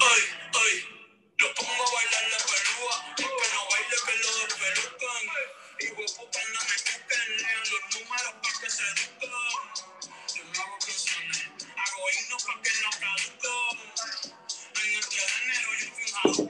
Ay, ay, yo pongo a bailar la perúa, porque no baile que lo desperucan. Y voy a comprarlo, me quedé en los números para que se seduzcan. Yo no hago que soné, hago hino para que no traduzco. En el de enero yo fui a...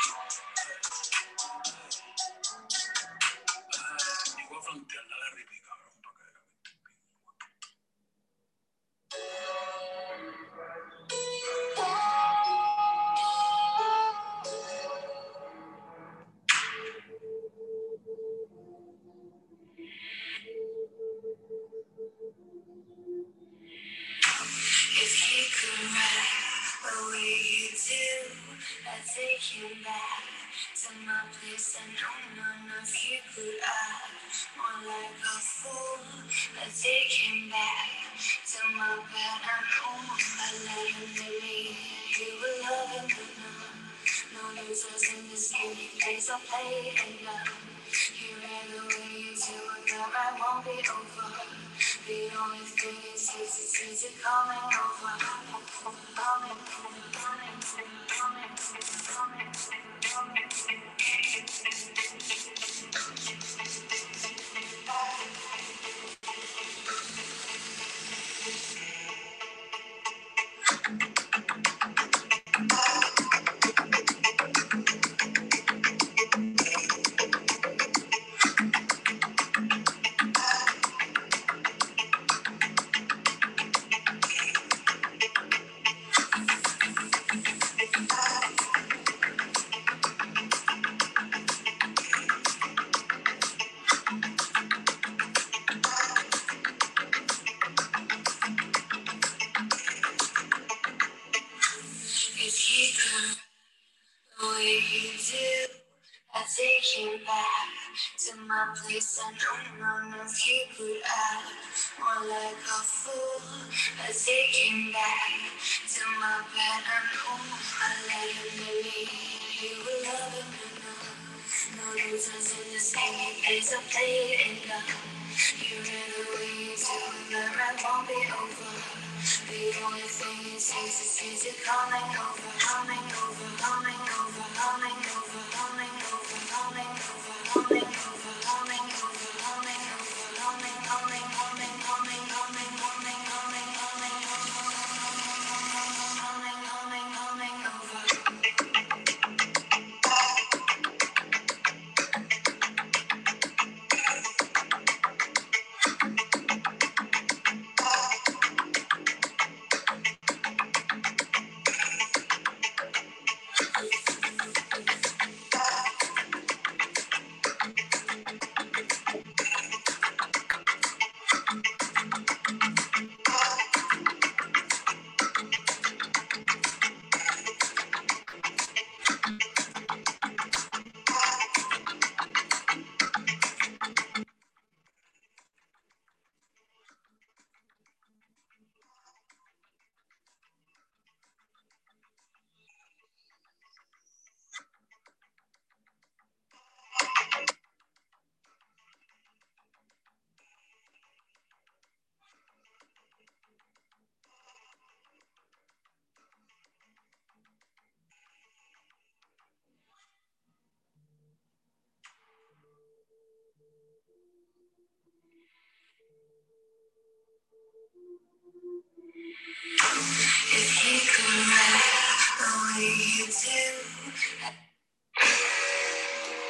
my place. I know none of you could act more like a fool. I take him back to my bed and home. I let him believe you will love him enough. No losers in this game. There's a played and go. You ran away to the run won't be over. The only thing is, is, is, is it coming over, coming over, coming over, coming over, coming over.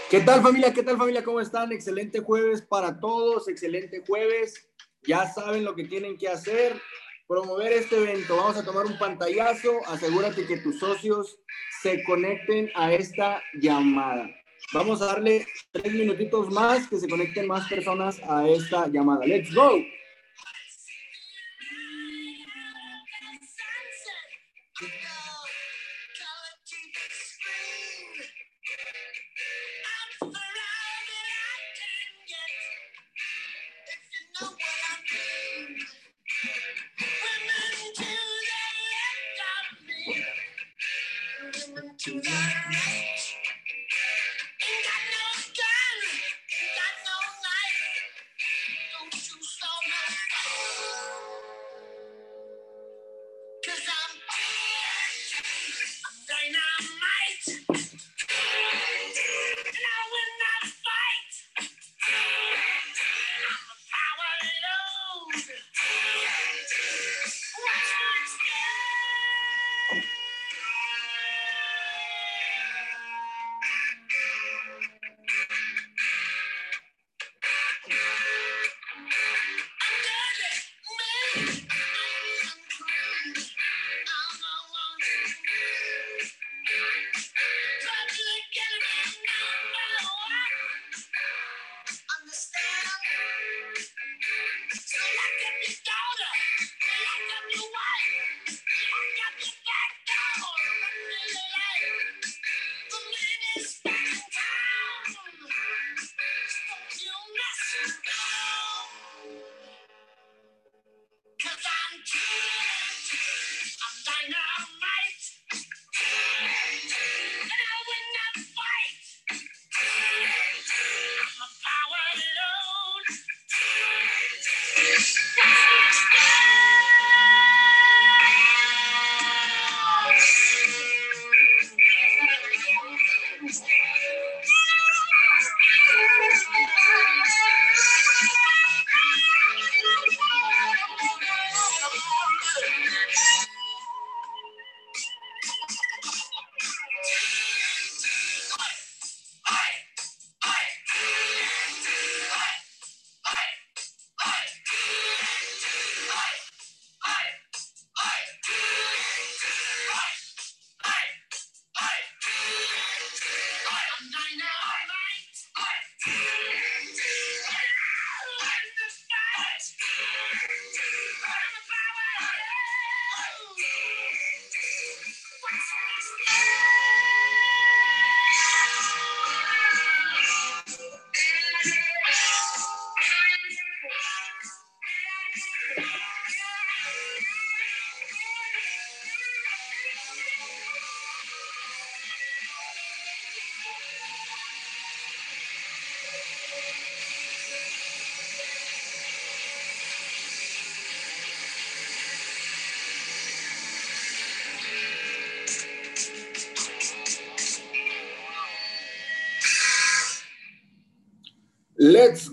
¿Qué tal familia? ¿Qué tal familia? ¿Cómo están? Excelente jueves para todos, excelente jueves. Ya saben lo que tienen que hacer, promover este evento. Vamos a tomar un pantallazo, asegúrate que tus socios se conecten a esta llamada. Vamos a darle tres minutitos más, que se conecten más personas a esta llamada. Let's go.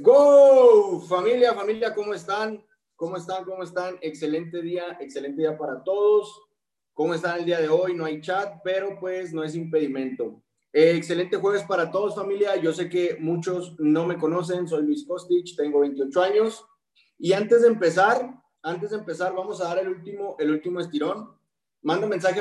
Go, familia, familia, ¿cómo están? ¿Cómo están? ¿Cómo están? Excelente día, excelente día para todos. ¿Cómo están el día de hoy? No hay chat, pero pues no es impedimento. Eh, excelente jueves para todos, familia. Yo sé que muchos no me conocen. Soy Luis Kostich, tengo 28 años. Y antes de empezar, antes de empezar, vamos a dar el último, el último estirón. Manda mensaje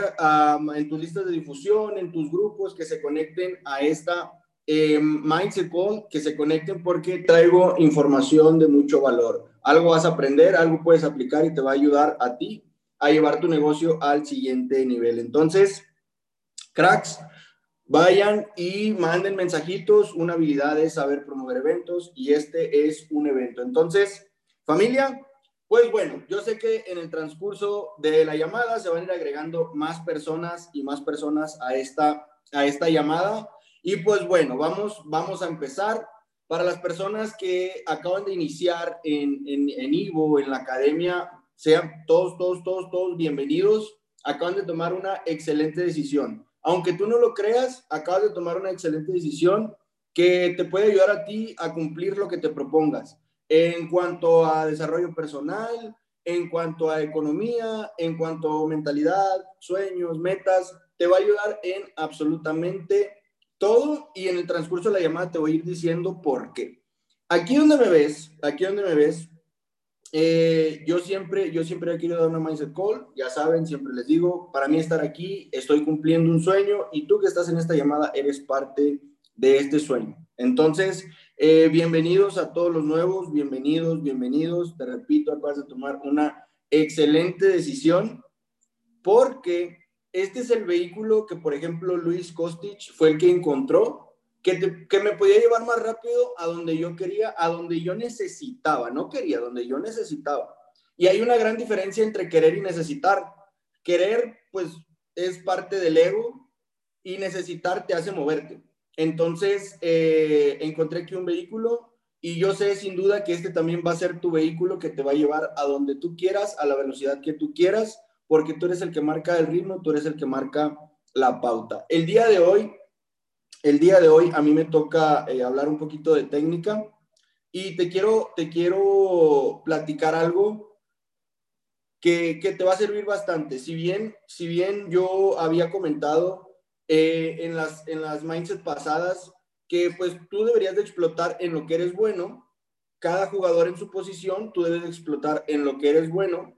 en tus listas de difusión, en tus grupos que se conecten a esta eh, Mindset Call, que se conecten porque traigo información de mucho valor. Algo vas a aprender, algo puedes aplicar y te va a ayudar a ti a llevar tu negocio al siguiente nivel. Entonces, cracks, vayan y manden mensajitos. Una habilidad es saber promover eventos y este es un evento. Entonces, familia, pues bueno, yo sé que en el transcurso de la llamada se van a ir agregando más personas y más personas a esta, a esta llamada. Y pues bueno, vamos, vamos a empezar. Para las personas que acaban de iniciar en, en, en Ivo, en la academia, sean todos, todos, todos, todos bienvenidos. Acaban de tomar una excelente decisión. Aunque tú no lo creas, acabas de tomar una excelente decisión que te puede ayudar a ti a cumplir lo que te propongas en cuanto a desarrollo personal, en cuanto a economía, en cuanto a mentalidad, sueños, metas, te va a ayudar en absolutamente todo y en el transcurso de la llamada te voy a ir diciendo por qué. Aquí donde me ves, aquí donde me ves, eh, yo siempre, yo siempre he querido dar una mindset call, ya saben, siempre les digo, para mí estar aquí, estoy cumpliendo un sueño y tú que estás en esta llamada eres parte de este sueño. Entonces, eh, bienvenidos a todos los nuevos, bienvenidos, bienvenidos. Te repito, acabas de tomar una excelente decisión porque este es el vehículo que, por ejemplo, Luis Kostic fue el que encontró que, me podía llevar más rápido a donde yo quería, a donde yo necesitaba, no quería, donde yo necesitaba. Y hay una gran diferencia entre querer y necesitar. Querer, pues, es parte del ego y necesitar te hace moverte. Entonces, eh, encontré aquí un vehículo y yo sé sin duda que este también va a ser tu vehículo que te va a llevar a donde tú quieras, a la velocidad que tú quieras, porque tú eres el que marca el ritmo, tú eres el que marca la pauta. El día de hoy el día de hoy a mí me toca eh, hablar un poquito de técnica y te quiero, te quiero platicar algo que, te va a servir bastante. Si bien, si bien yo había comentado eh, en, las, en las mindset pasadas que pues tú deberías de explotar en lo que eres bueno, cada jugador en su posición, tú debes de explotar en lo que eres bueno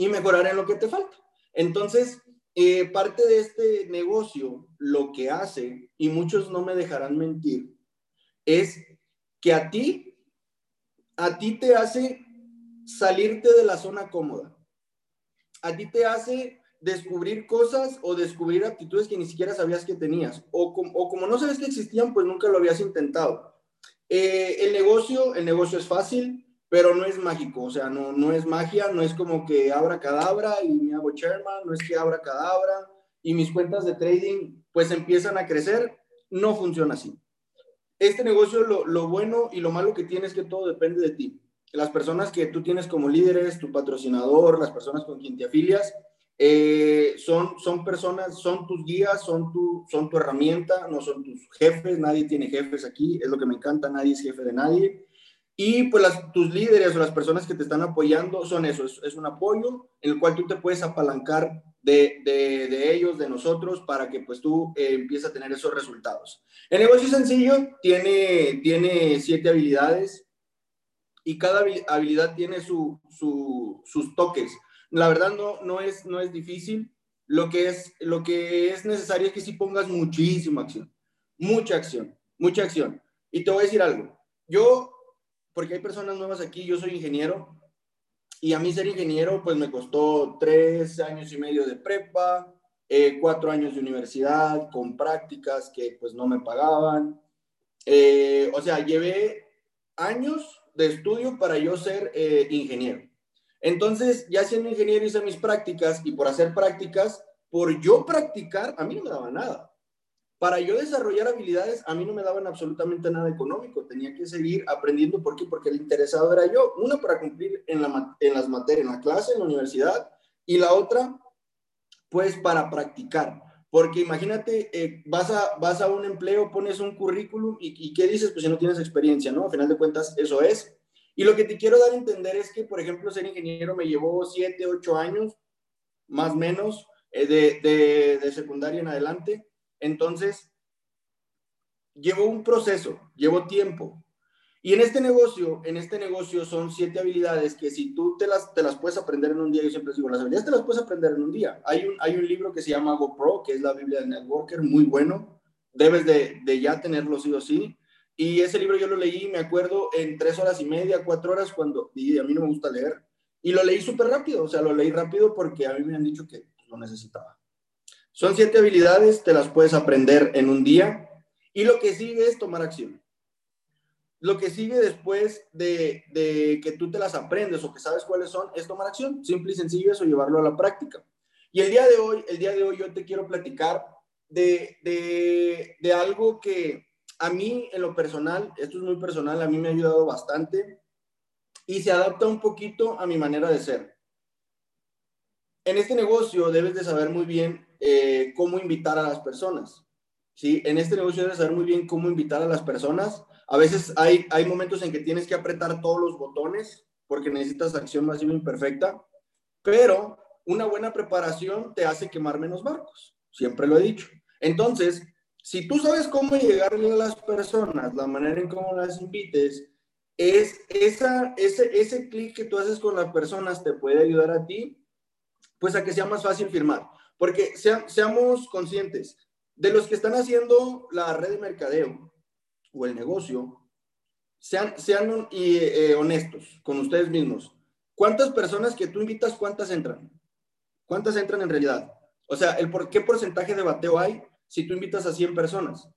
y mejorar en lo que te falta. Entonces, eh, parte de este negocio lo que hace, y muchos no me dejarán mentir, es que a ti, a ti te hace salirte de la zona cómoda. A ti te hace descubrir cosas o descubrir actitudes que ni siquiera sabías que tenías. O, como no sabes que existían, pues nunca lo habías intentado. Eh, el negocio, el negocio es fácil, pero no es mágico, o sea, no, no es magia, no es como que abra cadabra y me hago chairman, no es que abra cadabra y mis cuentas de trading pues empiezan a crecer, no funciona así. Este negocio, lo, lo bueno y lo malo que tiene es que todo depende de ti. Las personas que tú tienes como líderes, tu patrocinador, las personas con quien te afilias, eh, son, son personas, son tus guías, son tu, son tu herramienta, no son tus jefes, nadie tiene jefes aquí, es lo que me encanta, nadie es jefe de nadie. Y pues tus líderes o las personas que te están apoyando son eso, es, un apoyo en el cual tú te puedes apalancar de, de, ellos, de nosotros, para que pues tú eh, empieces a tener esos resultados. El negocio sencillo, tiene, tiene siete habilidades y cada habilidad tiene su, su, sus toques. La verdad no, no, es, no es difícil, lo que, es, lo que es necesario es que si pongas muchísima acción, mucha acción, mucha acción. Y te voy a decir algo, yo porque hay personas nuevas aquí, yo soy ingeniero y a mí ser ingeniero pues me costó tres años y medio de prepa, eh, cuatro años de universidad con prácticas que pues no me pagaban. Eh, o sea, llevé años de estudio para yo ser eh, ingeniero. Entonces, ya siendo ingeniero hice mis prácticas y por hacer prácticas, por yo practicar, a mí no me daba nada para yo desarrollar habilidades, a mí no me daban absolutamente nada económico, tenía que seguir aprendiendo. ¿Por qué? Porque el interesado era yo. Una para cumplir en, la, en las materias, en la clase, en la universidad, y la otra, pues para practicar. Porque imagínate, eh, vas, a, vas a un empleo, pones un currículum y, y, ¿qué dices? Pues si no tienes experiencia, ¿no? A final de cuentas, eso es. Y lo que te quiero dar a entender es que, por ejemplo, ser ingeniero me llevó 7, 8 años, más o menos, eh, de, de, de secundaria en adelante entonces, llevo un proceso, llevo tiempo. Y en este negocio, en este negocio son siete habilidades que si tú te las, te las puedes aprender en un día, yo siempre digo, las habilidades te las puedes aprender en un día. Hay un, hay un libro que se llama GoPro, que es la Biblia del Networker, muy bueno. Debes de, de ya tenerlo sí o sí. Y ese libro yo lo leí, me acuerdo, en tres horas y media, cuatro horas, cuando, y a mí no me gusta leer. Y lo leí súper rápido, o sea, lo leí rápido porque a mí me han dicho que lo necesitaba. Son siete habilidades, te las puedes aprender en un día y lo que sigue es tomar acción. Lo que sigue después de, que tú te las aprendes o que sabes cuáles son es tomar acción. Simple y sencillo eso, llevarlo a la práctica. Y el día de hoy, el día de hoy yo te quiero platicar de, de algo que a mí en lo personal, esto es muy personal, a mí me ha ayudado bastante y se adapta un poquito a mi manera de ser. En este negocio debes de saber muy bien eh, cómo invitar a las personas. ¿sí? En este negocio debes saber muy bien cómo invitar a las personas. A veces hay, hay momentos en que tienes que apretar todos los botones porque necesitas acción masiva imperfecta, pero una buena preparación te hace quemar menos barcos, siempre lo he dicho. Entonces, si tú sabes cómo llegarle a las personas, la manera en cómo las invites, es esa, ese, ese clic que tú haces con las personas te puede ayudar a ti, pues a que sea más fácil firmar. Porque seamos conscientes, de los que están haciendo la red de mercadeo o el negocio, sean, sean eh, honestos con ustedes mismos. ¿Cuántas personas que tú invitas, cuántas entran? ¿Cuántas entran en realidad? O sea, el por, ¿qué porcentaje de bateo hay si tú invitas a 100 personas?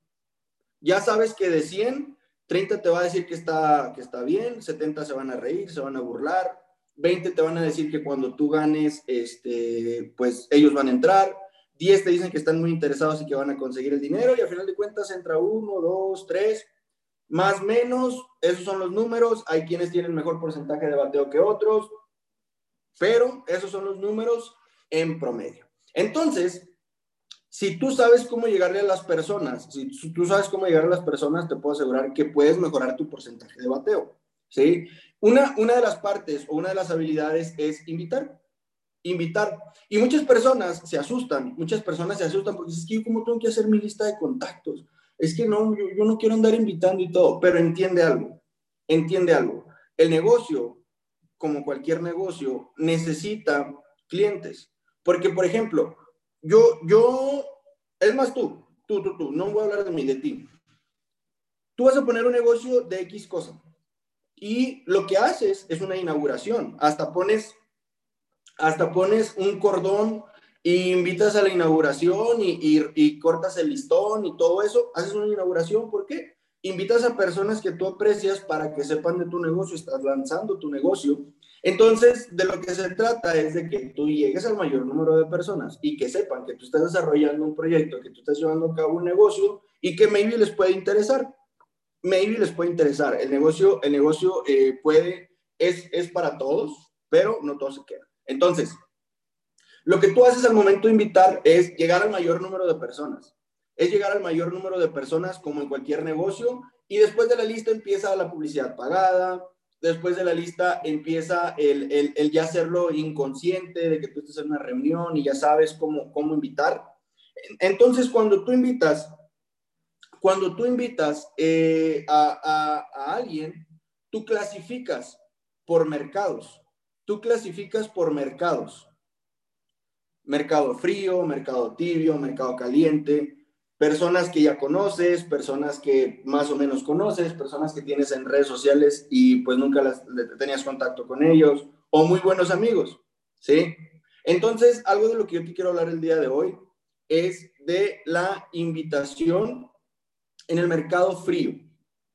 Ya sabes que de 100, 30 te va a decir que está, que está bien, 70 se van a reír, se van a burlar, 20 te van a decir que cuando tú ganes, este, pues ellos van a entrar, 10 te dicen que están muy interesados y que van a conseguir el dinero y al final de cuentas entra uno, dos, tres, más menos, esos son los números, hay quienes tienen mejor porcentaje de bateo que otros, pero esos son los números en promedio. Entonces, si tú sabes cómo llegarle a las personas, si tú sabes cómo llegar a las personas, te puedo asegurar que puedes mejorar tu porcentaje de bateo, ¿sí? Una, una de las partes o una de las habilidades es invitar, invitar. Y muchas personas se asustan, muchas personas se asustan porque es que yo como tengo que hacer mi lista de contactos, es que no, yo, yo no quiero andar invitando y todo, pero entiende algo, entiende algo. El negocio, como cualquier negocio, necesita clientes. Porque, por ejemplo, yo, yo, es más tú, tú, tú, tú, no voy a hablar de mí, de ti. Tú vas a poner un negocio de X cosa. Y lo que haces es una inauguración. Hasta pones, hasta pones un cordón y invitas a la inauguración y, y, cortas el listón y todo eso. Haces una inauguración, ¿por qué? Invitas a personas que tú aprecias para que sepan de tu negocio, estás lanzando tu negocio entonces, de lo que se trata es de que tú llegues al mayor número de personas y que sepan que tú estás desarrollando un proyecto, que tú estás llevando a cabo un negocio y que maybe les puede interesar. Maybe les puede interesar. El negocio, el negocio eh, puede, es, es para todos, pero no todos se quedan. Entonces, lo que tú haces al momento de invitar es llegar al mayor número de personas. Es llegar al mayor número de personas como en cualquier negocio y después de la lista empieza la publicidad pagada, después de la lista empieza el, el, ya hacerlo inconsciente, de que tú estés en una reunión y ya sabes cómo, cómo invitar. Entonces, cuando tú invitas, cuando tú invitas eh, a, a, alguien, tú clasificas por mercados. Tú clasificas por mercados. Mercado frío, mercado tibio, mercado caliente, personas que ya conoces, personas que más o menos conoces, personas que tienes en redes sociales y pues nunca las, tenías contacto con ellos, o muy buenos amigos, ¿sí? Entonces, algo de lo que yo te quiero hablar el día de hoy es de la invitación en el mercado frío,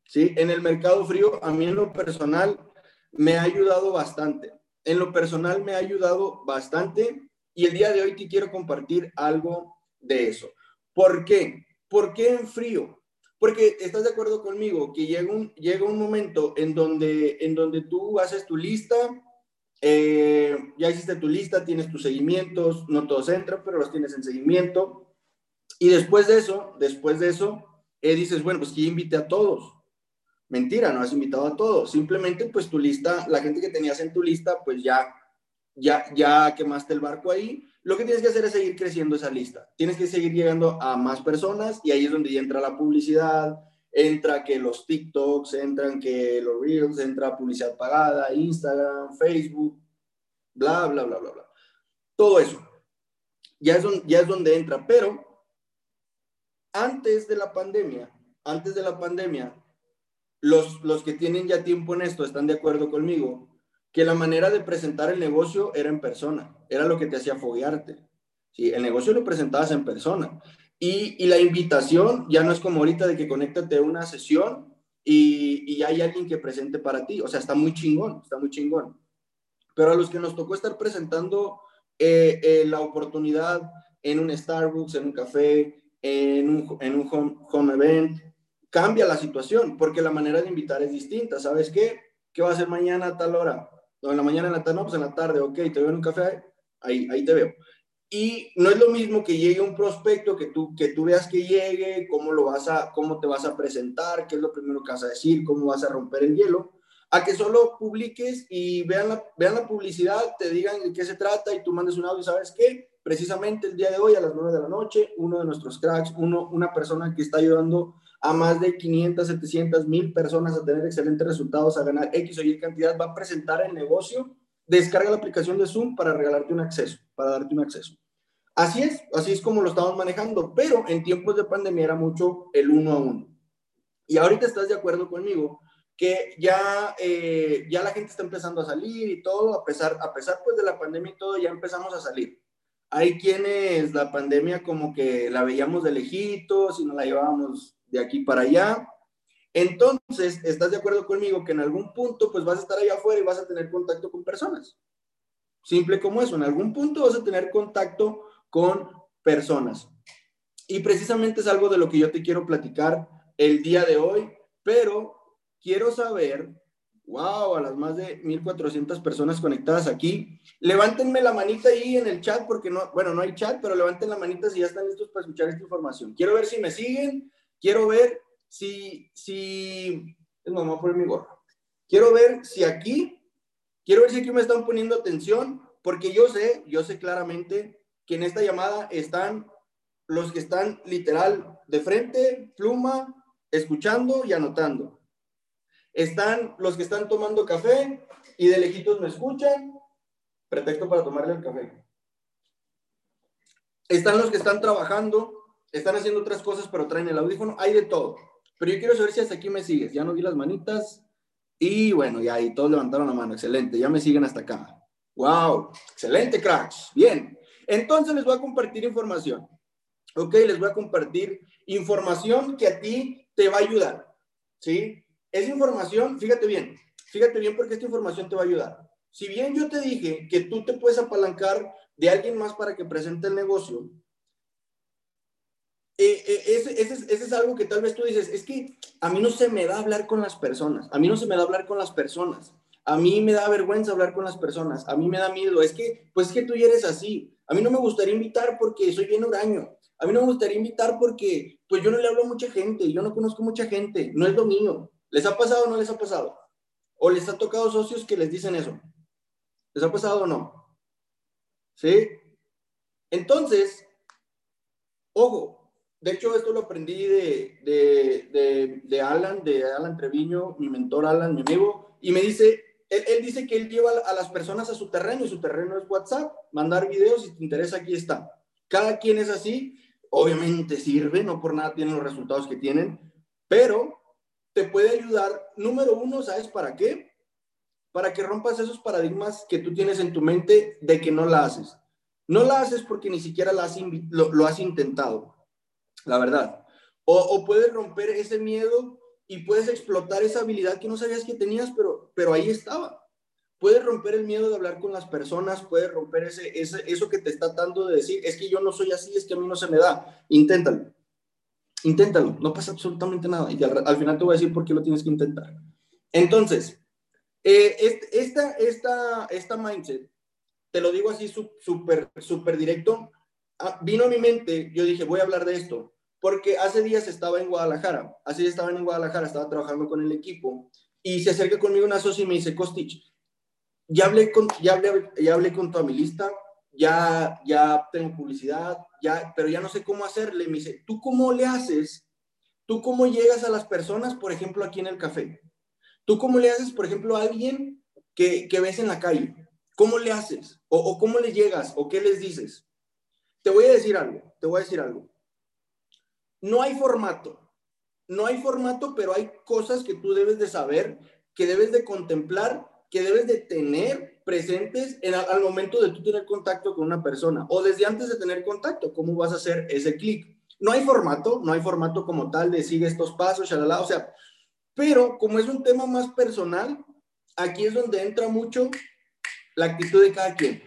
¿sí? En el mercado frío, a mí en lo personal me ha ayudado bastante. En lo personal me ha ayudado bastante y el día de hoy te quiero compartir algo de eso. ¿Por qué? ¿Por qué en frío? Porque estás de acuerdo conmigo que llega un, llega un momento en donde, en donde tú haces tu lista, eh, ya hiciste tu lista, tienes tus seguimientos, no todos entran, pero los tienes en seguimiento. Y después de eso, después de eso, eh, dices, bueno, pues que invite a todos. Mentira, no has invitado a todos. Simplemente, pues tu lista, la gente que tenías en tu lista, pues ya, ya, ya quemaste el barco ahí lo que tienes que hacer es seguir creciendo esa lista. Tienes que seguir llegando a más personas y ahí es donde ya entra la publicidad, entra que los TikToks, entran que los Reels, entra publicidad pagada, Instagram, Facebook, bla, bla, bla, bla, bla. Todo eso. Ya es, ya es donde entra, pero antes de la pandemia, antes de la pandemia, los, los que tienen ya tiempo en esto están de acuerdo conmigo que la manera de presentar el negocio era en persona, era lo que te hacía foguearte. ¿sí? El negocio lo presentabas en persona. Y, y, la invitación ya no es como ahorita de que conéctate a una sesión y, y hay alguien que presente para ti. O sea, está muy chingón, está muy chingón. Pero a los que nos tocó estar presentando eh, eh, la oportunidad en un Starbucks, en un café, en un, en un home, home event, cambia la situación porque la manera de invitar es distinta. ¿Sabes qué? ¿Qué va a hacer mañana a tal hora? en la mañana, en la tarde, no, pues en la tarde, ok, te veo en un café, ahí, ahí te veo. Y no es lo mismo que llegue un prospecto, que tú, que tú veas que llegue, cómo, lo vas a, cómo te vas a presentar, qué es lo primero que vas a decir, cómo vas a romper el hielo, a que solo publiques y vean la, vean la publicidad, te digan de qué se trata y tú mandes un audio, ¿sabes qué? Precisamente el día de hoy a las 9 de la noche, uno de nuestros cracks, uno, una persona que está ayudando a más de 500, 700, mil personas a tener excelentes resultados, a ganar X o Y cantidad, va a presentar el negocio, descarga la aplicación de Zoom para regalarte un acceso, para darte un acceso. Así es, así es como lo estamos manejando, pero en tiempos de pandemia era mucho el uno a uno. Y ahorita estás de acuerdo conmigo que ya, eh, ya la gente está empezando a salir y todo, a pesar, a pesar pues de la pandemia y todo, ya empezamos a salir. Hay quienes la pandemia como que la veíamos de lejitos y nos la llevábamos de aquí para allá. Entonces, ¿estás de acuerdo conmigo que en algún punto pues vas a estar allá afuera y vas a tener contacto con personas? Simple como eso, en algún punto vas a tener contacto con personas. Y precisamente es algo de lo que yo te quiero platicar el día de hoy, pero quiero saber, wow, a las más de 1400 personas conectadas aquí, levántenme la manita ahí en el chat, porque no, bueno, no hay chat, pero levanten la manita si ya están listos para escuchar esta información. Quiero ver si me siguen, quiero ver si, si, es mamá por mi gorro. Quiero ver si aquí, quiero ver si aquí me están poniendo atención, porque yo sé, yo sé claramente que en esta llamada están los que están literal de frente, pluma, escuchando y anotando. Están los que están tomando café y de lejitos me escuchan. Pretexto para tomarle el café. Están los que están trabajando, están haciendo otras cosas, pero traen el audífono. Hay de todo. Pero yo quiero saber si hasta aquí me sigues. Ya no vi las manitas. Y bueno, ya ahí todos levantaron la mano. Excelente. Ya me siguen hasta acá. Wow. Excelente, cracks. Bien. Entonces les voy a compartir información. Ok, les voy a compartir información que a ti te va a ayudar. ¿Sí? Es información, fíjate bien, fíjate bien porque esta información te va a ayudar. Si bien yo te dije que tú te puedes apalancar de alguien más para que presente el negocio, eh, eh, ese, es algo que tal vez tú dices, es que a mí no se me da hablar con las personas, a mí no se me da hablar con las personas, a mí me da vergüenza hablar con las personas, a mí me da miedo, es que, pues es que tú ya eres así, a mí no me gustaría invitar porque soy bien huraño. A mí no me gustaría invitar porque, pues yo no le hablo a mucha gente, yo no conozco mucha gente, no es lo mío. ¿Les ha pasado o no les ha pasado? ¿O les ha tocado socios que les dicen eso? ¿Les ha pasado o no? ¿Sí? Entonces, ojo, de hecho esto lo aprendí de, de, de, Alan, de Alan Treviño, mi mentor Alan, mi amigo, y me dice, él, dice que él lleva a las personas a su terreno y su terreno es WhatsApp, mandar videos, si te interesa, aquí está. Cada quien es así, obviamente sirve, no por nada tienen los resultados que tienen, pero te puede ayudar, número uno, ¿sabes para qué? Para que rompas esos paradigmas que tú tienes en tu mente de que no la haces. No la haces porque ni siquiera lo, has intentado, la verdad. O, puedes romper ese miedo y puedes explotar esa habilidad que no sabías que tenías, pero, pero ahí estaba. Puedes romper el miedo de hablar con las personas, puedes romper ese, eso que te está dando de decir, es que yo no soy así, es que a mí no se me da. Inténtalo. Inténtalo. No pasa absolutamente nada. Y al, final te voy a decir por qué lo tienes que intentar. Entonces, eh, esta, esta, esta mindset, te lo digo así súper, súper directo, ah, vino a mi mente, yo dije, voy a hablar de esto porque hace días estaba en Guadalajara, hace días estaba en Guadalajara, estaba trabajando con el equipo y se acerca conmigo una socia y me dice, Costich, ya hablé con, ya hablé, ya hablé con tu lista, ya, ya tengo publicidad, pero ya no sé cómo hacerle. Me dice, ¿tú cómo le haces? ¿Tú cómo llegas a las personas, por ejemplo, aquí en el café? ¿Tú cómo le haces, por ejemplo, a alguien que, que ves en la calle? ¿Cómo le haces? O, ¿O cómo le llegas? ¿O qué les dices? Te voy a decir algo, te voy a decir algo no hay formato. No hay formato, pero hay cosas que tú debes de saber, que debes de contemplar, que debes de tener presentes en, al momento de tú tener contacto con una persona o desde antes de tener contacto, cómo vas a hacer ese clic. No hay formato, no hay formato como tal de sigue estos pasos, shalala, o sea, pero como es un tema más personal, aquí es donde entra mucho la actitud de cada quien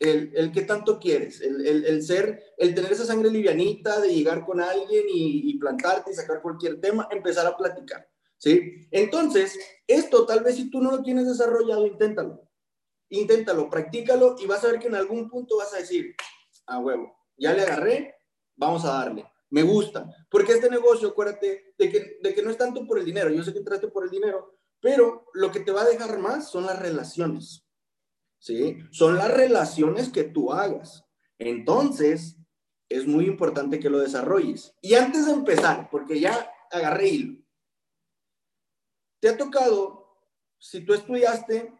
el, el que tanto quieres, el, el, ser, el tener esa sangre livianita de llegar con alguien y, y, plantarte y sacar cualquier tema, empezar a platicar, ¿sí? Entonces, esto tal vez si tú no lo tienes desarrollado, inténtalo, inténtalo, practícalo y vas a ver que en algún punto vas a decir, a huevo, ya le agarré, vamos a darle. Me gusta, porque este negocio, acuérdate, de que, de que no es tanto por el dinero, yo sé que entraste por el dinero, pero lo que te va a dejar más son las relaciones, ¿sí? Son las relaciones que tú hagas. Entonces, es muy importante que lo desarrolles. Y antes de empezar, porque ya agarré hilo, te ha tocado, si tú estudiaste,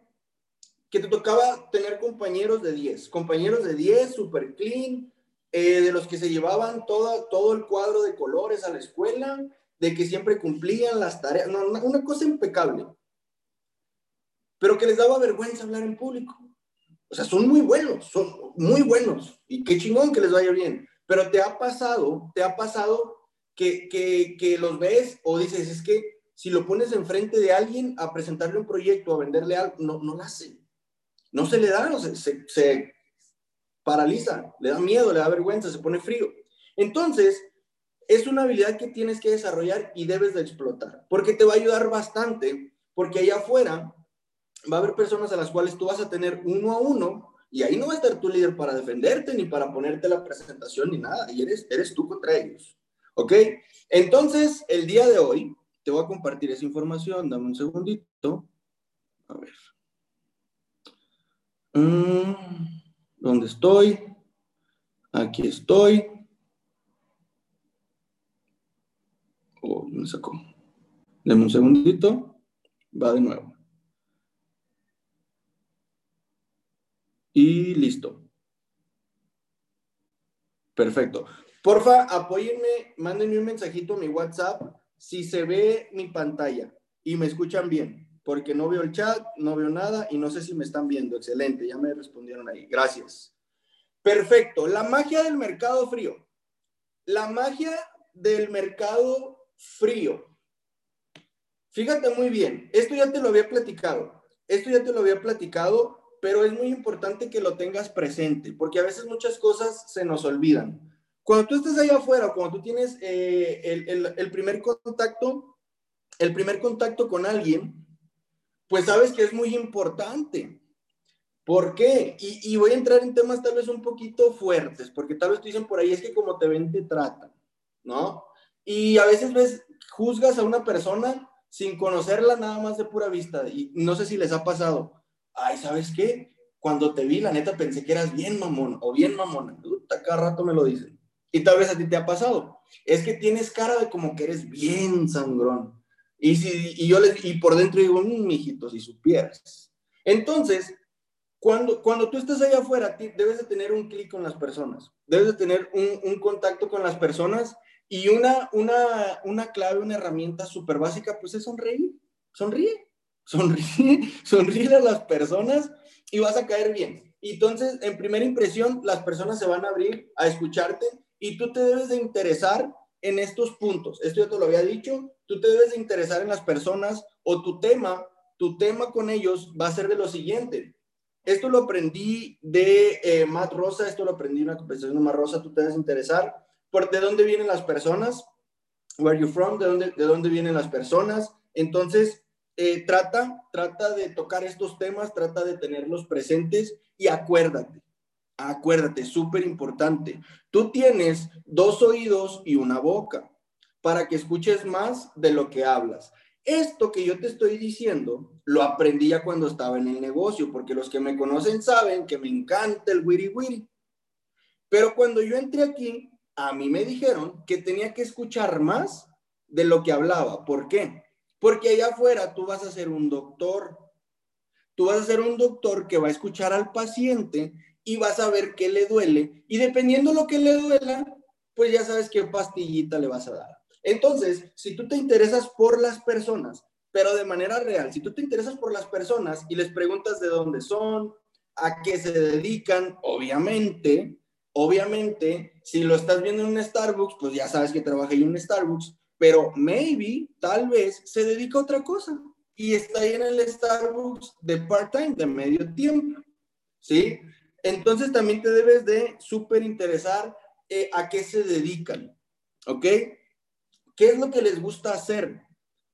que te tocaba tener compañeros de 10, compañeros de 10, super clean, eh, de los que se llevaban toda, todo el cuadro de colores a la escuela, de que siempre cumplían las tareas, no, una cosa impecable, pero que les daba vergüenza hablar en público. O sea, son muy buenos, son muy buenos, y qué chingón que les vaya bien, pero te ha pasado, te ha pasado que, que, que los ves o dices, es que si lo pones enfrente de alguien a presentarle un proyecto, a venderle algo, no, no lo hace. No se le da, no, se, se, paraliza, le da miedo, le da vergüenza, se pone frío. Entonces, es una habilidad que tienes que desarrollar y debes de explotar, porque te va a ayudar bastante, porque allá afuera va a haber personas a las cuales tú vas a tener uno a uno y ahí no va a estar tu líder para defenderte ni para ponerte la presentación ni nada, y eres, eres tú contra ellos. ¿Ok? Entonces, el día de hoy te voy a compartir esa información, dame un segundito. A ver. Mm, ¿Dónde estoy? Aquí estoy. Oh, me sacó. Dame un segundito. Va de nuevo. Y listo. Perfecto. Porfa, apóyenme, mándenme un mensajito a mi WhatsApp si se ve mi pantalla y me escuchan bien, porque no veo el chat, no veo nada y no sé si me están viendo. Excelente, ya me respondieron ahí. Gracias. Perfecto. La magia del mercado frío. La magia del mercado frío. Fíjate muy bien, esto ya te lo había platicado. Esto ya te lo había platicado pero es muy importante que lo tengas presente, porque a veces muchas cosas se nos olvidan. Cuando tú estás allá afuera, cuando tú tienes eh, el, el, primer contacto, el primer contacto con alguien, pues sabes que es muy importante. ¿Por qué? Y, voy a entrar en temas tal vez un poquito fuertes, porque tal vez te dicen por ahí es que como te ven, te tratan, ¿no? Y a veces ves, juzgas a una persona sin conocerla nada más de pura vista. Y no sé si les ha pasado ay, ¿sabes qué? Cuando te vi, la neta pensé que eras bien mamón o bien mamona. Puta, cada rato me lo dicen. Y tal vez a ti te ha pasado. Es que tienes cara de como que eres bien sangrón. Y, si, y yo les, y por dentro digo, mmm, mijito, si supieras. Entonces, cuando, cuando tú estás allá afuera, debes de tener un clic con las personas. Debes de tener un, contacto con las personas y una, una, una clave, una herramienta súper básica, pues es sonreír. Sonríe sonríe, sonríe a las personas y vas a caer bien. Entonces, en primera impresión, las personas se van a abrir a escucharte y tú te debes de interesar en estos puntos. Esto ya te lo había dicho, tú te debes de interesar en las personas o tu tema, tu tema con ellos va a ser de lo siguiente. Esto lo aprendí de eh, Matt Rosa, esto lo aprendí en una conversación de Matt Rosa, tú te debes interesar por de dónde vienen las personas, where you from, de dónde, de dónde vienen las personas. Entonces, eh, trata, trata de tocar estos temas, trata de tenerlos presentes y acuérdate, acuérdate, súper importante. Tú tienes dos oídos y una boca para que escuches más de lo que hablas. Esto que yo te estoy diciendo lo aprendí ya cuando estaba en el negocio, porque los que me conocen saben que me encanta el wiri wiri. Pero cuando yo entré aquí, a mí me dijeron que tenía que escuchar más de lo que hablaba. ¿Por qué? Porque allá afuera tú vas a ser un doctor. Tú vas a ser un doctor que va a escuchar al paciente y vas a ver qué le duele. Y dependiendo lo que le duela, pues ya sabes qué pastillita le vas a dar. Entonces, si tú te interesas por las personas, pero de manera real, si tú te interesas por las personas y les preguntas de dónde son, a qué se dedican, obviamente, obviamente, si lo estás viendo en un Starbucks, pues ya sabes que trabaja en un Starbucks, pero maybe, tal vez, se dedica a otra cosa y está ahí en el Starbucks de part-time, de medio tiempo, ¿sí? Entonces también te debes de súper interesar eh, a qué se dedican, ¿ok? ¿Qué es lo que les gusta hacer?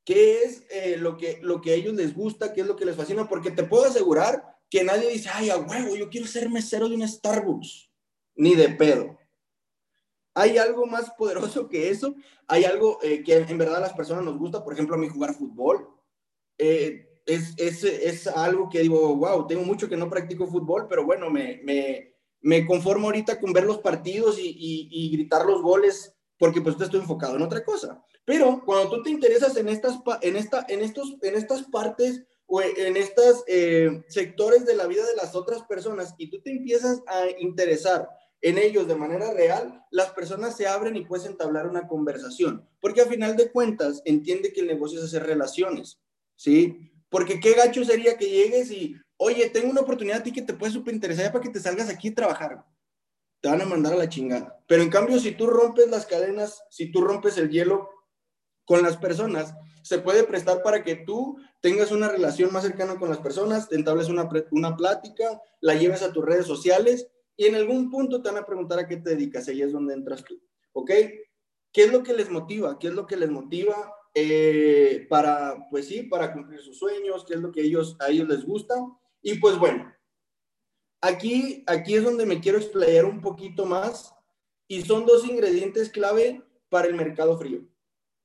¿Qué es eh, lo, que, lo que a ellos les gusta? ¿Qué es lo que les fascina? Porque te puedo asegurar que nadie dice, ay, a huevo, yo quiero ser mesero de un Starbucks. Ni de pedo. ¿Hay algo más poderoso que eso? ¿Hay algo eh, que en verdad a las personas nos gusta? Por ejemplo, a mí jugar fútbol. eh, es, es, es, algo que digo, wow, tengo mucho que no practico fútbol, pero bueno, me, me, me conformo ahorita con ver los partidos y, y, gritar los goles porque pues estoy enfocado en otra cosa. Pero cuando tú te interesas en estas, en esta, en estos, en estas partes o en estos eh, sectores de la vida de las otras personas y tú te empiezas a interesar en ellos de manera real, las personas se abren y puedes entablar una conversación, porque a final de cuentas entiende que el negocio es hacer relaciones, ¿sí? Porque qué gacho sería que llegues y, oye, tengo una oportunidad a ti que te puede súper interesar para que te salgas aquí a trabajar. Te van a mandar a la chingada. Pero en cambio, si tú rompes las cadenas, si tú rompes el hielo con las personas, se puede prestar para que tú tengas una relación más cercana con las personas, entables una, una plática, la lleves a tus redes sociales y en algún punto te van a preguntar a qué te dedicas, ahí es donde entras tú, ¿ok? ¿Qué es lo que les motiva? ¿Qué es lo que les motiva eh, para, pues sí, para cumplir sus sueños? ¿Qué es lo que ellos, a ellos les gusta? Y pues bueno, aquí, aquí es donde me quiero explayar un poquito más y son dos ingredientes clave para el mercado frío.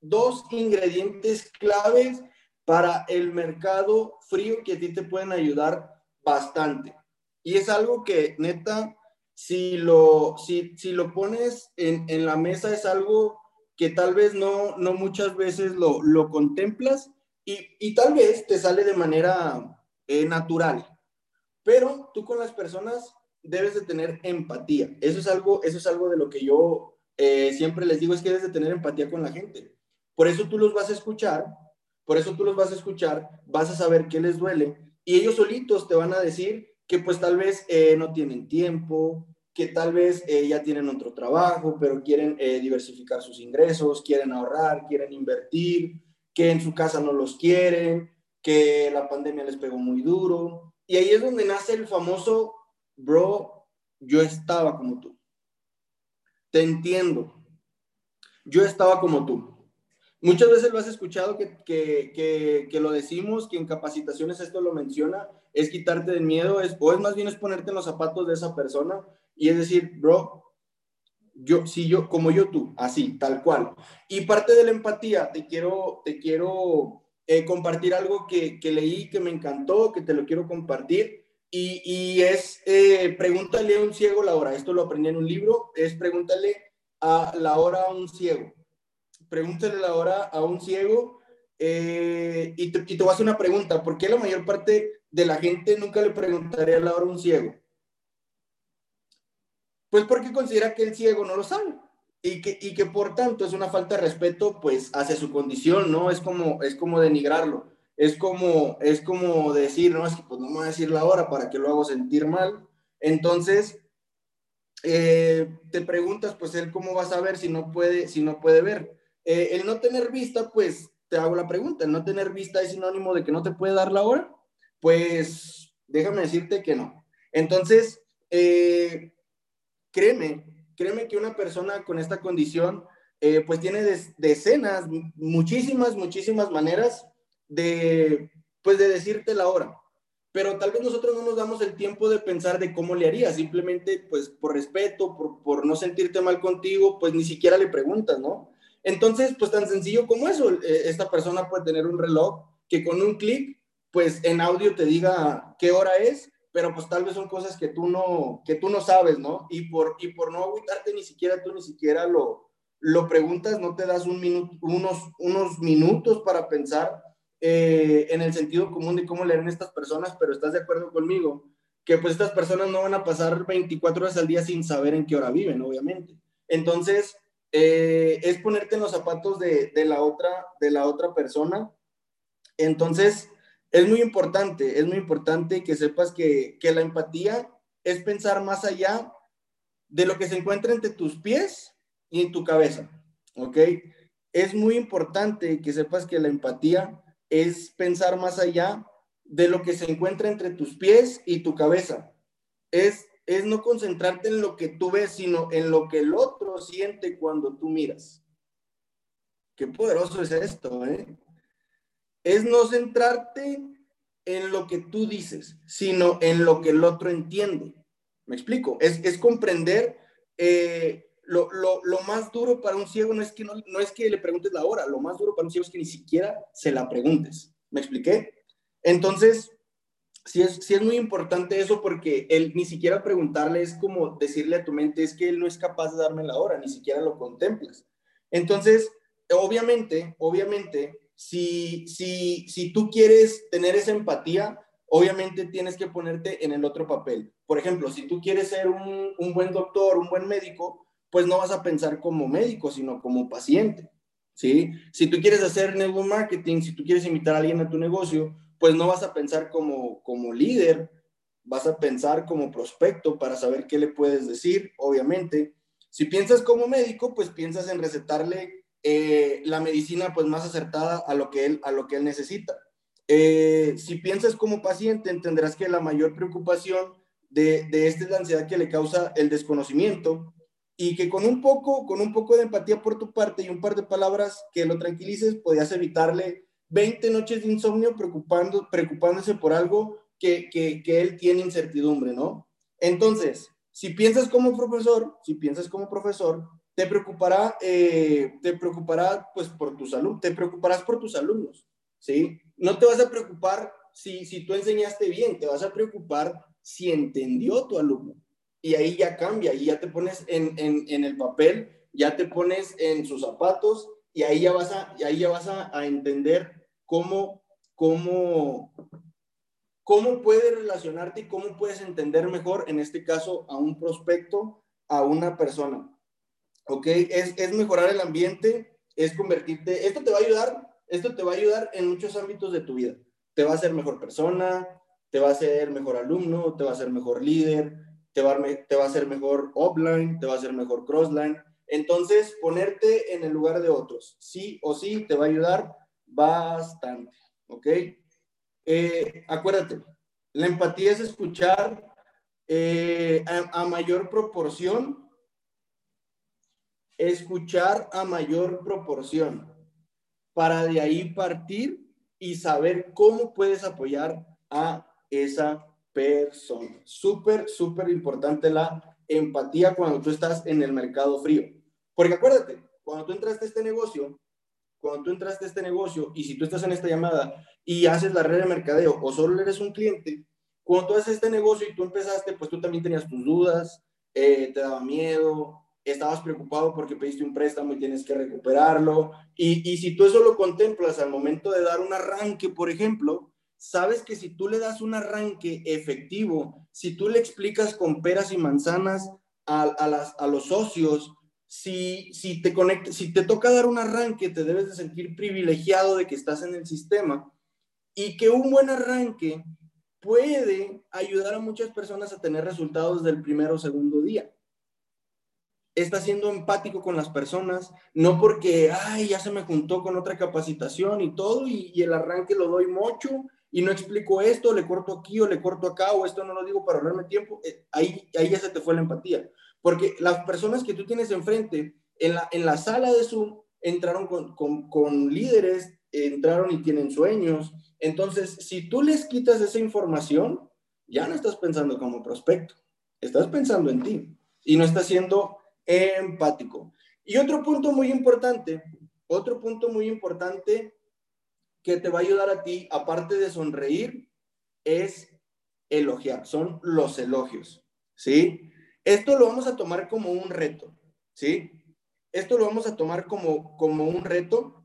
Dos ingredientes claves para el mercado frío que a ti te pueden ayudar bastante. Y es algo que neta, si lo, si, si lo pones en, en, la mesa, es algo que tal vez no, no muchas veces lo, lo contemplas y, y, tal vez te sale de manera eh, natural. Pero tú con las personas debes de tener empatía. Eso es algo, eso es algo de lo que yo eh, siempre les digo, es que debes de tener empatía con la gente. Por eso tú los vas a escuchar, por eso tú los vas a escuchar, vas a saber qué les duele y ellos solitos te van a decir que pues tal vez eh, no tienen tiempo, que tal vez eh, ya tienen otro trabajo, pero quieren eh, diversificar sus ingresos, quieren ahorrar, quieren invertir, que en su casa no los quieren, que la pandemia les pegó muy duro. Y ahí es donde nace el famoso, bro, yo estaba como tú. Te entiendo. Yo estaba como tú. Muchas veces lo has escuchado que, que, que, lo decimos, que en capacitaciones esto lo menciona, es quitarte del miedo, es, o es más bien es ponerte en los zapatos de esa persona y es decir, bro, yo, sí, yo, como yo tú, así, tal cual. Y parte de la empatía, te quiero, te quiero eh, compartir algo que, que, leí, que me encantó, que te lo quiero compartir. Y, y es, eh, pregúntale a un ciego la hora. Esto lo aprendí en un libro, es pregúntale a la hora a un ciego pregúntale la hora a un ciego eh, y, te, y, te, voy a una pregunta. ¿Por qué la mayor parte de la gente nunca le preguntaría la hora a un ciego? Pues porque considera que el ciego no lo sabe y que, y que por tanto es una falta de respeto pues hacia su condición, ¿no? Es como, es como denigrarlo. Es como, es como decir, no, es que pues no me voy a decir la hora para que lo hago sentir mal. Entonces, eh, te preguntas, pues él cómo va a saber si no puede, si no puede ver. Eh, el no tener vista, pues te hago la pregunta, el no tener vista es sinónimo de que no te puede dar la hora, pues déjame decirte que no. Entonces, eh, créeme, créeme que una persona con esta condición, eh, pues tiene decenas, muchísimas, muchísimas maneras de, pues de decirte la hora. Pero tal vez nosotros no nos damos el tiempo de pensar de cómo le haría, simplemente pues por respeto, por, por no sentirte mal contigo, pues ni siquiera le preguntas, ¿no? Entonces, pues tan sencillo como eso, eh, esta persona puede tener un reloj que con un clic, pues en audio te diga qué hora es, pero pues tal vez son cosas que tú no, que tú no sabes, ¿no? Y por, y por no agüitarte ni siquiera tú ni siquiera lo, lo preguntas, no te das un minuto, unos, unos minutos para pensar eh, en el sentido común de cómo leer estas personas, pero estás de acuerdo conmigo que pues estas personas no van a pasar 24 horas al día sin saber en qué hora viven, obviamente. Entonces, eh, es ponerte en los zapatos de, la otra, de la otra persona. Entonces, es muy importante, es muy importante que sepas que, que la empatía es pensar más allá de lo que se encuentra entre tus pies y tu cabeza, ¿ok? Es muy importante que sepas que la empatía es pensar más allá de lo que se encuentra entre tus pies y tu cabeza. Es es no concentrarte en lo que tú ves, sino en lo que el otro siente cuando tú miras. Qué poderoso es esto, ¿eh? Es no centrarte en lo que tú dices, sino en lo que el otro entiende. ¿Me explico? Es, comprender eh, lo, más duro para un ciego no es, que no, no es que le preguntes la hora, lo más duro para un ciego es que ni siquiera se la preguntes. ¿Me expliqué? Entonces, sí es, sí es muy importante eso porque él ni siquiera preguntarle es como decirle a tu mente, es que él no es capaz de darme la hora, ni siquiera lo contemplas. Entonces, obviamente, obviamente, si, si, si tú quieres tener esa empatía, obviamente tienes que ponerte en el otro papel. Por ejemplo, si tú quieres ser un, un buen doctor, un buen médico, pues no vas a pensar como médico, sino como paciente. ¿sí? Si tú quieres hacer marketing, si tú quieres invitar a alguien a tu negocio, pues no vas a pensar como, como líder, vas a pensar como prospecto para saber qué le puedes decir, obviamente. Si piensas como médico, pues piensas en recetarle eh, la medicina pues más acertada a lo que él, a lo que él necesita. Eh, si piensas como paciente, entenderás que la mayor preocupación de, de esta es la ansiedad que le causa el desconocimiento y que con un poco, con un poco de empatía por tu parte y un par de palabras que lo tranquilices, podías evitarle 20 noches de insomnio preocupando, preocupándose por algo que, que él tiene incertidumbre, ¿no? Entonces, si piensas como profesor, si piensas como profesor, te preocupará, eh, te preocupará pues por tu salud, te preocuparás por tus alumnos, ¿sí? No te vas a preocupar si, si tú enseñaste bien, te vas a preocupar si entendió tu alumno y ahí ya cambia y ya te pones en, en, en, el papel, ya te pones en sus zapatos y ahí ya vas a, ahí ya vas a, a entender cómo, cómo, cómo puedes relacionarte y cómo puedes entender mejor, en este caso, a un prospecto, a una persona. ¿Ok? Es, es mejorar el ambiente, es convertirte, esto te va a ayudar, esto te va a ayudar en muchos ámbitos de tu vida. Te va a hacer mejor persona, te va a hacer mejor alumno, te va a hacer mejor líder, te va, te va a hacer mejor offline, te va a hacer mejor crossline. Entonces, ponerte en el lugar de otros, sí o sí, te va a ayudar bastante, ¿ok? Eh, acuérdate, la empatía es escuchar eh, a, a mayor proporción, escuchar a mayor proporción, para de ahí partir y saber cómo puedes apoyar a esa persona. Súper, súper importante la empatía cuando tú estás en el mercado frío. Porque acuérdate, cuando tú entraste a este negocio, cuando tú entraste a este negocio y si tú estás en esta llamada y haces la red de mercadeo o solo eres un cliente, cuando tú haces este negocio y tú empezaste, pues tú también tenías tus dudas, eh, te daba miedo, estabas preocupado porque pediste un préstamo y tienes que recuperarlo. Y, y si tú eso lo contemplas al momento de dar un arranque, por ejemplo, sabes que si tú le das un arranque efectivo, si tú le explicas con peras y manzanas a, las, a los socios, si, si, te si te toca dar un arranque, te debes de sentir privilegiado de que estás en el sistema y que un buen arranque puede ayudar a muchas personas a tener resultados del primero o segundo día. Está siendo empático con las personas, no porque, ay, ya se me juntó con otra capacitación y todo, y, el arranque lo doy mucho, y no explico esto, le corto aquí o le corto acá o esto no lo digo para ahorrarme tiempo, eh, ahí, ahí ya se te fue la empatía. Porque las personas que tú tienes enfrente en la, en la sala de Zoom entraron con, con, con líderes, entraron y tienen sueños. Entonces, si tú les quitas esa información, ya no estás pensando como prospecto, estás pensando en ti y no estás siendo empático. Y otro punto muy importante, otro punto muy importante que te va a ayudar a ti, aparte de sonreír, es elogiar, son los elogios, ¿sí? Esto lo vamos a tomar como un reto, ¿sí? Esto lo vamos a tomar como, como un reto,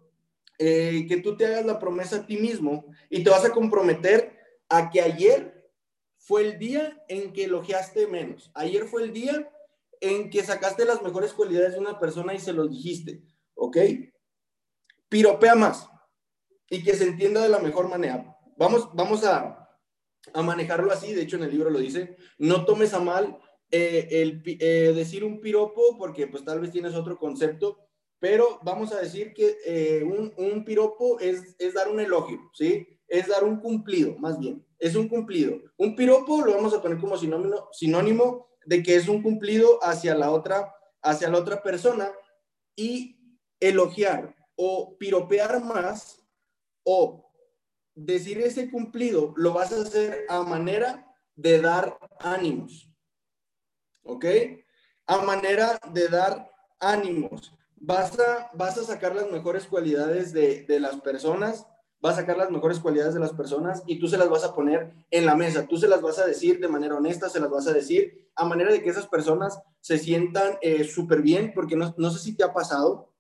eh, que tú te hagas la promesa a ti mismo y te vas a comprometer a que ayer fue el día en que elogiaste menos. Ayer fue el día en que sacaste las mejores cualidades de una persona y se los dijiste, ¿ok? Piropea más y que se entienda de la mejor manera. Vamos, vamos a, a manejarlo así, de hecho en el libro lo dice, no tomes a mal eh, el, eh, decir un piropo porque pues tal vez tienes otro concepto, pero vamos a decir que eh, un, un, piropo es, es dar un elogio, ¿sí? Es dar un cumplido, más bien, es un cumplido. Un piropo lo vamos a poner como sinónimo, sinónimo de que es un cumplido hacia la otra, hacia la otra persona y elogiar o piropear más o decir ese cumplido lo vas a hacer a manera de dar ánimos. ¿Ok? A manera de dar ánimos. Vas a, vas a sacar las mejores cualidades de, de las personas va a sacar las mejores cualidades de las personas y tú se las vas a poner en la mesa, tú se las vas a decir de manera honesta, se las vas a decir a manera de que esas personas se sientan eh, súper bien, porque no, no sé si te ha pasado,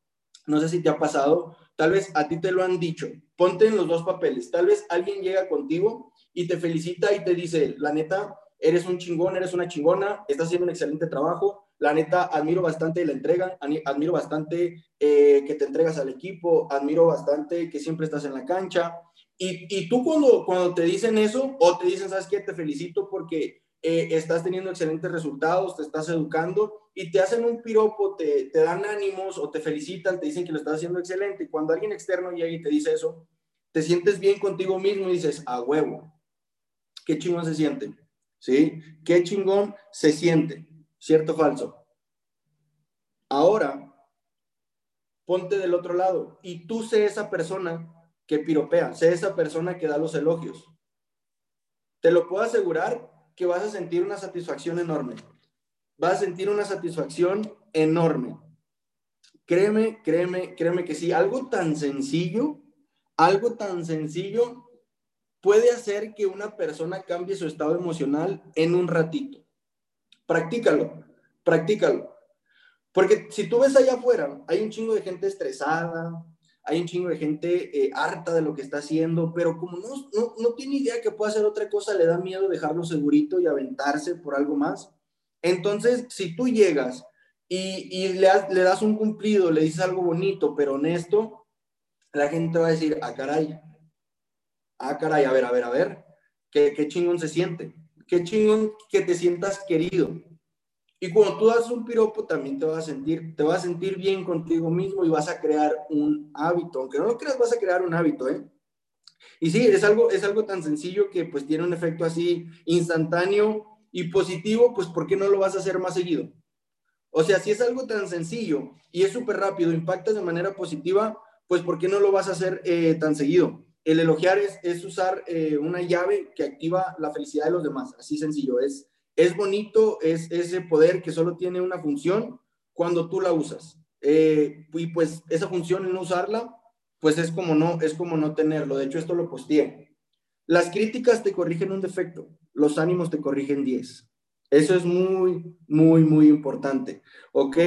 no sé si te ha pasado, tal vez a ti te lo han dicho, ponte en los dos papeles, tal vez alguien llega contigo y te felicita y te dice, la neta, eres un chingón, eres una chingona, estás haciendo un excelente trabajo, la neta, admiro bastante la entrega, admiro bastante eh, que te entregas al equipo, admiro bastante que siempre estás en la cancha. Y, y, tú cuando, cuando te dicen eso o te dicen, ¿sabes qué? Te felicito porque eh, estás teniendo excelentes resultados, te estás educando y te hacen un piropo, te, te dan ánimos o te felicitan, te dicen que lo estás haciendo excelente. Y cuando alguien externo llega y te dice eso, te sientes bien contigo mismo y dices, a huevo, qué chingón se siente, ¿sí? Qué chingón se siente. ¿Cierto o falso? Ahora, ponte del otro lado y tú sé esa persona que piropea, sé esa persona que da los elogios. Te lo puedo asegurar que vas a sentir una satisfacción enorme. Vas a sentir una satisfacción enorme. Créeme, créeme, créeme que sí. Algo tan sencillo, algo tan sencillo puede hacer que una persona cambie su estado emocional en un ratito. Practícalo, practícalo. Porque si tú ves allá afuera, hay un chingo de gente estresada, hay un chingo de gente eh, harta de lo que está haciendo, pero como no, no, tiene idea que pueda hacer otra cosa, le da miedo dejarlo segurito y aventarse por algo más. Entonces, si tú llegas y, le, das un cumplido, le dices algo bonito, pero honesto, la gente va a decir, ah, caray, ah, caray, a ver, a ver, a ver, qué, qué chingón se siente qué chingón que te sientas querido. Y cuando tú das un piropo, también te vas a sentir, te vas a sentir bien contigo mismo y vas a crear un hábito. Aunque no lo creas, vas a crear un hábito, ¿eh? Y sí, es algo, es algo tan sencillo que pues tiene un efecto así instantáneo y positivo, pues ¿por qué no lo vas a hacer más seguido? O sea, si es algo tan sencillo y es súper rápido, impactas de manera positiva, pues ¿por qué no lo vas a hacer eh, tan seguido? El elogiar es, usar eh, una llave que activa la felicidad de los demás, así sencillo. Es, es bonito, es ese poder que solo tiene una función cuando tú la usas. Eh, y pues esa función, no usarla, pues es como, no, es como no tenerlo. De hecho, esto lo posteé. Las críticas te corrigen un defecto, los ánimos te corrigen 10. Eso es muy, muy, muy importante. ¿Ok?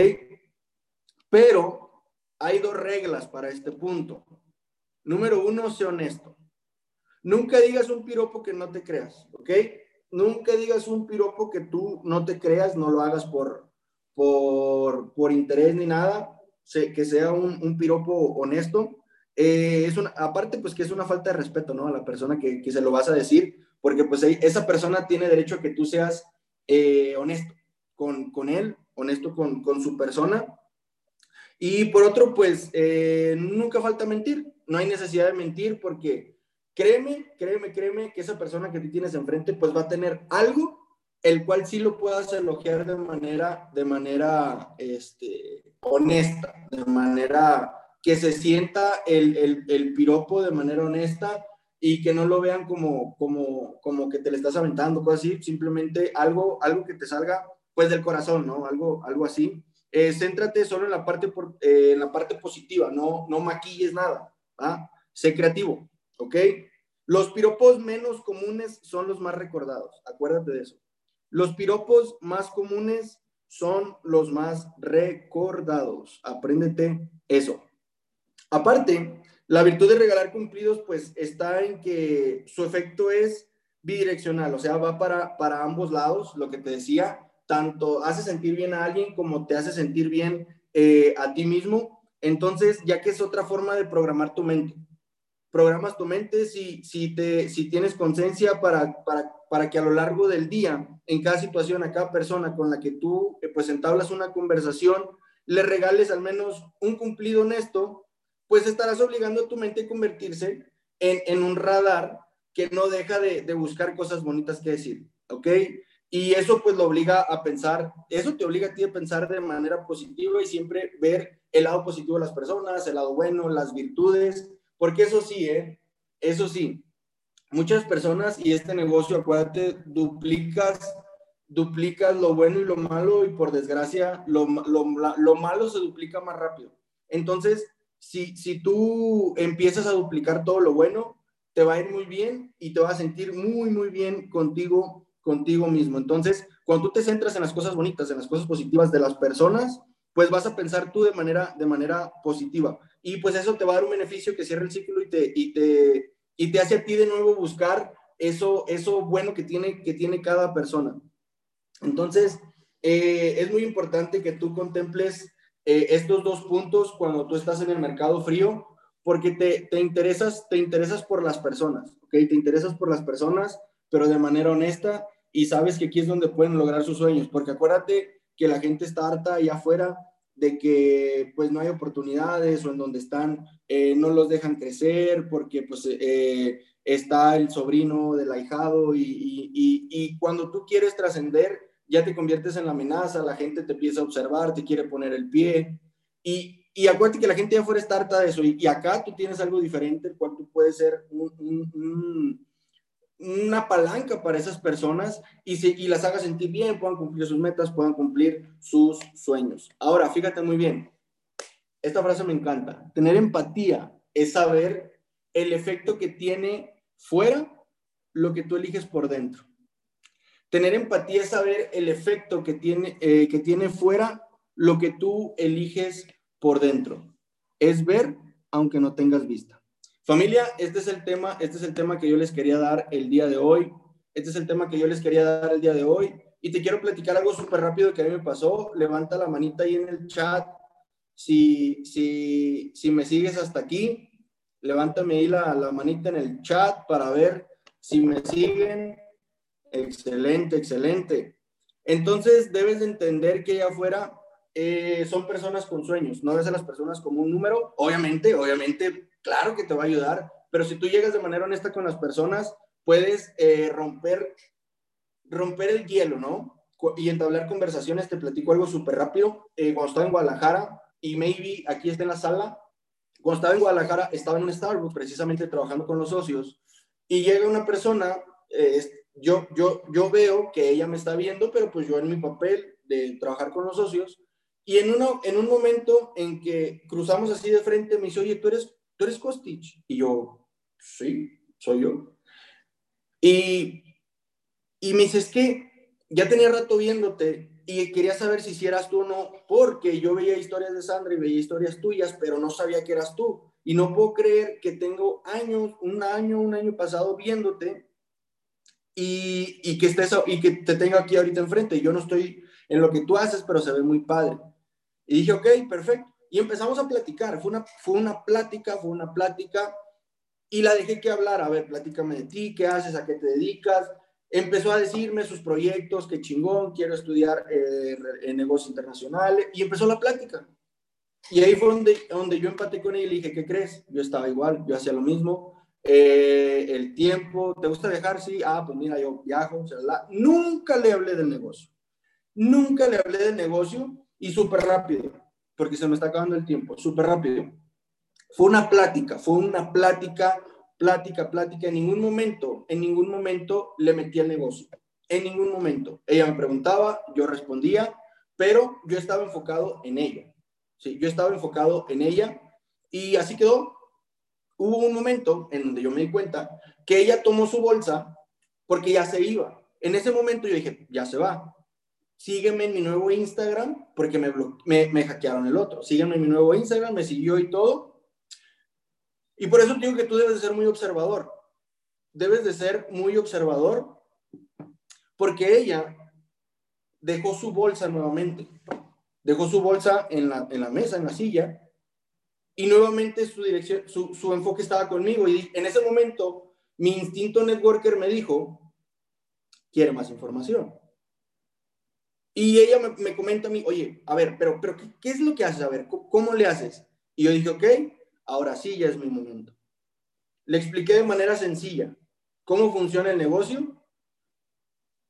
Pero hay dos reglas para este punto. Número uno, sé honesto. Nunca digas un piropo que no te creas, ¿ok? Nunca digas un piropo que tú no te creas, no lo hagas por, por, por interés ni nada, que sea un, un piropo honesto. Eh, es una, aparte, pues que es una falta de respeto, ¿no? A la persona que, que se lo vas a decir, porque pues esa persona tiene derecho a que tú seas eh, honesto con, con, él, honesto con, con, su persona. Y por otro, pues eh, nunca falta mentir no hay necesidad de mentir porque créeme, créeme, créeme que esa persona que tú tienes enfrente pues va a tener algo el cual sí lo puedas elogiar de manera, de manera este, honesta, de manera que se sienta el, el, el, piropo de manera honesta y que no lo vean como, como, como que te le estás aventando, cosas así, simplemente algo, algo que te salga pues del corazón, ¿no? Algo, algo así. Eh, céntrate solo en la parte, por, eh, en la parte positiva, no, no maquilles nada. ¿Ah? Sé creativo, ¿ok? Los piropos menos comunes son los más recordados, acuérdate de eso. Los piropos más comunes son los más recordados. Apréndete eso. Aparte, la virtud de regalar cumplidos, pues está en que su efecto es bidireccional, o sea, va para, para ambos lados, lo que te decía, tanto hace sentir bien a alguien como te hace sentir bien eh, a ti mismo. Entonces, ya que es otra forma de programar tu mente. Programas tu mente si, si, te, si tienes conciencia para, para, para, que a lo largo del día, en cada situación, a cada persona con la que tú eh, pues entablas una conversación, le regales al menos un cumplido honesto, pues estarás obligando a tu mente a convertirse en, en un radar que no deja de, de buscar cosas bonitas que decir, ¿ok? Y eso pues lo obliga a pensar, eso te obliga a ti a pensar de manera positiva y siempre ver el lado positivo de las personas, el lado bueno, las virtudes, porque eso sí, ¿eh? Eso sí, muchas personas y este negocio, acuérdate, duplicas, duplicas lo bueno y lo malo y por desgracia lo, lo, lo malo se duplica más rápido. Entonces, si, si tú empiezas a duplicar todo lo bueno, te va a ir muy bien y te vas a sentir muy, muy bien contigo, contigo mismo. Entonces, cuando tú te centras en las cosas bonitas, en las cosas positivas de las personas, pues vas a pensar tú de manera, de manera positiva. Y pues eso te va a dar un beneficio que cierra el ciclo y te, y te, y te hace a ti de nuevo buscar eso, eso bueno que tiene, que tiene cada persona. Entonces, eh, es muy importante que tú contemples eh, estos dos puntos cuando tú estás en el mercado frío, porque te, te, interesas, te interesas por las personas, ¿ok? Te interesas por las personas, pero de manera honesta y sabes que aquí es donde pueden lograr sus sueños, porque acuérdate que la gente está harta allá afuera de que pues no hay oportunidades o en donde están eh, no los dejan crecer porque pues está el sobrino del ahijado y, y, cuando tú quieres trascender ya te conviertes en la amenaza, la gente te empieza a observar, te quiere poner el pie. Y, y acuérdate que la gente ya afuera está harta de eso. Y, acá tú tienes algo diferente, el cual tú puedes ser una palanca para esas personas y, si, y las hagas sentir bien, puedan cumplir sus metas, puedan cumplir sus sueños. Ahora, fíjate muy bien. Esta frase me encanta. Tener empatía es saber el efecto que tiene fuera lo que tú eliges por dentro. Tener empatía es saber el efecto que tiene, eh, que tiene fuera lo que tú eliges por dentro. Es ver aunque no tengas vista. Familia, este es el tema, este es el tema que yo les quería dar el día de hoy. Este es el tema que yo les quería dar el día de hoy. Y te quiero platicar algo súper rápido que a mí me pasó. Levanta la manita ahí en el chat. Si, si, si me sigues hasta aquí, levántame ahí la, la manita en el chat para ver si me siguen Excelente, excelente. Entonces debes de entender que allá afuera eh, son personas con sueños, no ves a las personas como un número. Obviamente, obviamente, claro que te va a ayudar, pero si tú llegas de manera honesta con las personas, puedes eh, romper, romper el hielo, ¿no? Y entablar conversaciones. Te platico algo súper rápido. Eh, cuando estaba en Guadalajara, y maybe aquí está en la sala, cuando estaba en Guadalajara, estaba en un Starbucks precisamente trabajando con los socios, y llega una persona, yo, yo, yo veo que ella me está viendo, pero pues yo en mi papel de trabajar con los socios, y en, uno, en un momento en que cruzamos así de frente, me dice, oye, ¿tú eres, tú eres Costich? Y yo, sí, soy yo. Y, y me dice, es que ya tenía rato viéndote y quería saber si, eras tú o no, porque yo veía historias de Sandra y veía historias tuyas, pero no sabía que eras tú. Y no puedo creer que tengo años, un año, un año pasado viéndote y, y, que estés, y que te tenga aquí ahorita enfrente. Yo no estoy en lo que tú haces, pero se ve muy padre. Y dije, ok, perfecto. Y empezamos a platicar. Fue una, fue una plática, fue una plática. Y la dejé que hablar. A ver, platícame de ti, qué haces, a qué te dedicas. Empezó a decirme sus proyectos, qué chingón, quiero estudiar eh, en negocios internacionales. Y empezó la plática. Y ahí fue donde, donde yo empaté con ella y le dije, ¿qué crees? Yo estaba igual, yo hacía lo mismo eh, el tiempo, ¿te gusta viajar? Sí, ah, pues mira, yo viajo, nunca le hablé del negocio, nunca le hablé del negocio y súper rápido, porque se me está acabando el tiempo, súper rápido. Fue una plática, fue una plática, plática, plática, en ningún momento, en ningún momento le metí al negocio, en ningún momento. Ella me preguntaba, yo respondía, pero yo estaba enfocado en ella, sí, yo estaba enfocado en ella y así quedó, hubo un momento en donde yo me di cuenta que ella tomó su bolsa porque ya se iba. En ese momento yo dije, ya se va. Sígueme en mi nuevo Instagram porque me, me, hackearon el otro. Sígueme en mi nuevo Instagram, me siguió y todo. Y por eso digo que tú debes de ser muy observador. Debes de ser muy observador porque ella dejó su bolsa nuevamente. Dejó su bolsa en la, en la mesa, en la silla, y nuevamente su dirección, su, su enfoque estaba conmigo y en ese momento mi instinto networker me dijo, quiere más información. Y ella me, me, comenta a mí, oye, a ver, pero, pero ¿qué, ¿qué, es lo que haces? A ver, ¿cómo, ¿cómo, le haces? Y yo dije, ok, ahora sí, ya es mi momento. Le expliqué de manera sencilla cómo funciona el negocio.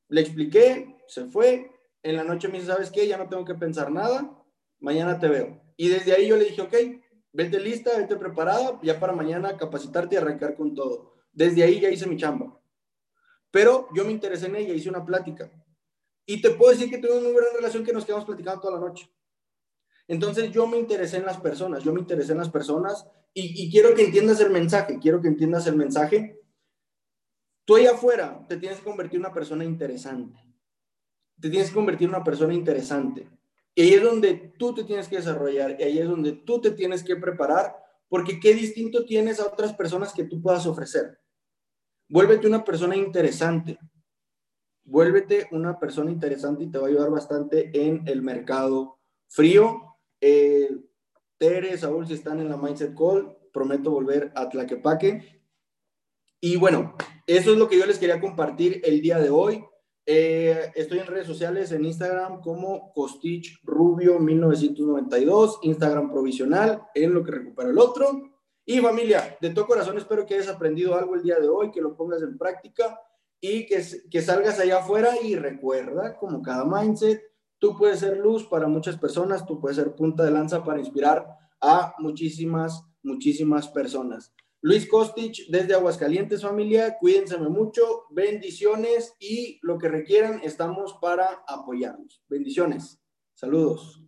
Le expliqué, se fue. En la noche me dice, ¿sabes qué? Ya no tengo que pensar nada. Mañana te veo. Y desde ahí yo le dije, ok, vete lista, vete preparada, ya para mañana capacitarte y arrancar con todo. Desde ahí ya hice mi chamba. Pero yo me interesé en ella, hice una plática. Y te puedo decir que tuve una muy buena relación que nos quedamos platicando toda la noche. Entonces yo me interesé en las personas, yo me interesé en las personas y, y quiero que entiendas el mensaje, quiero que entiendas el mensaje. Tú allá afuera te tienes que convertir en una persona interesante. Te tienes que convertir en una persona interesante. Y ahí es donde tú te tienes que desarrollar, y ahí es donde tú te tienes que preparar, porque qué distinto tienes a otras personas que tú puedas ofrecer. Vuélvete una persona interesante. Vuélvete una persona interesante y te va a ayudar bastante en el mercado frío. Eh, Tere, Saúl, si están en la Mindset Call, prometo volver a Tlaquepaque. Y bueno, eso es lo que yo les quería compartir el día de hoy. Eh, estoy en redes sociales, en Instagram como Costich Rubio 1992, Instagram provisional, en lo que recupera el otro. Y familia, de todo corazón espero que hayas aprendido algo el día de hoy, que lo pongas en práctica y que, salgas allá afuera y recuerda, como cada mindset, tú puedes ser luz para muchas personas, tú puedes ser punta de lanza para inspirar a muchísimas, muchísimas personas. Luis Kostich desde Aguascalientes, familia. Cuídense mucho, bendiciones y lo que requieran, estamos para apoyarnos. Bendiciones. Saludos.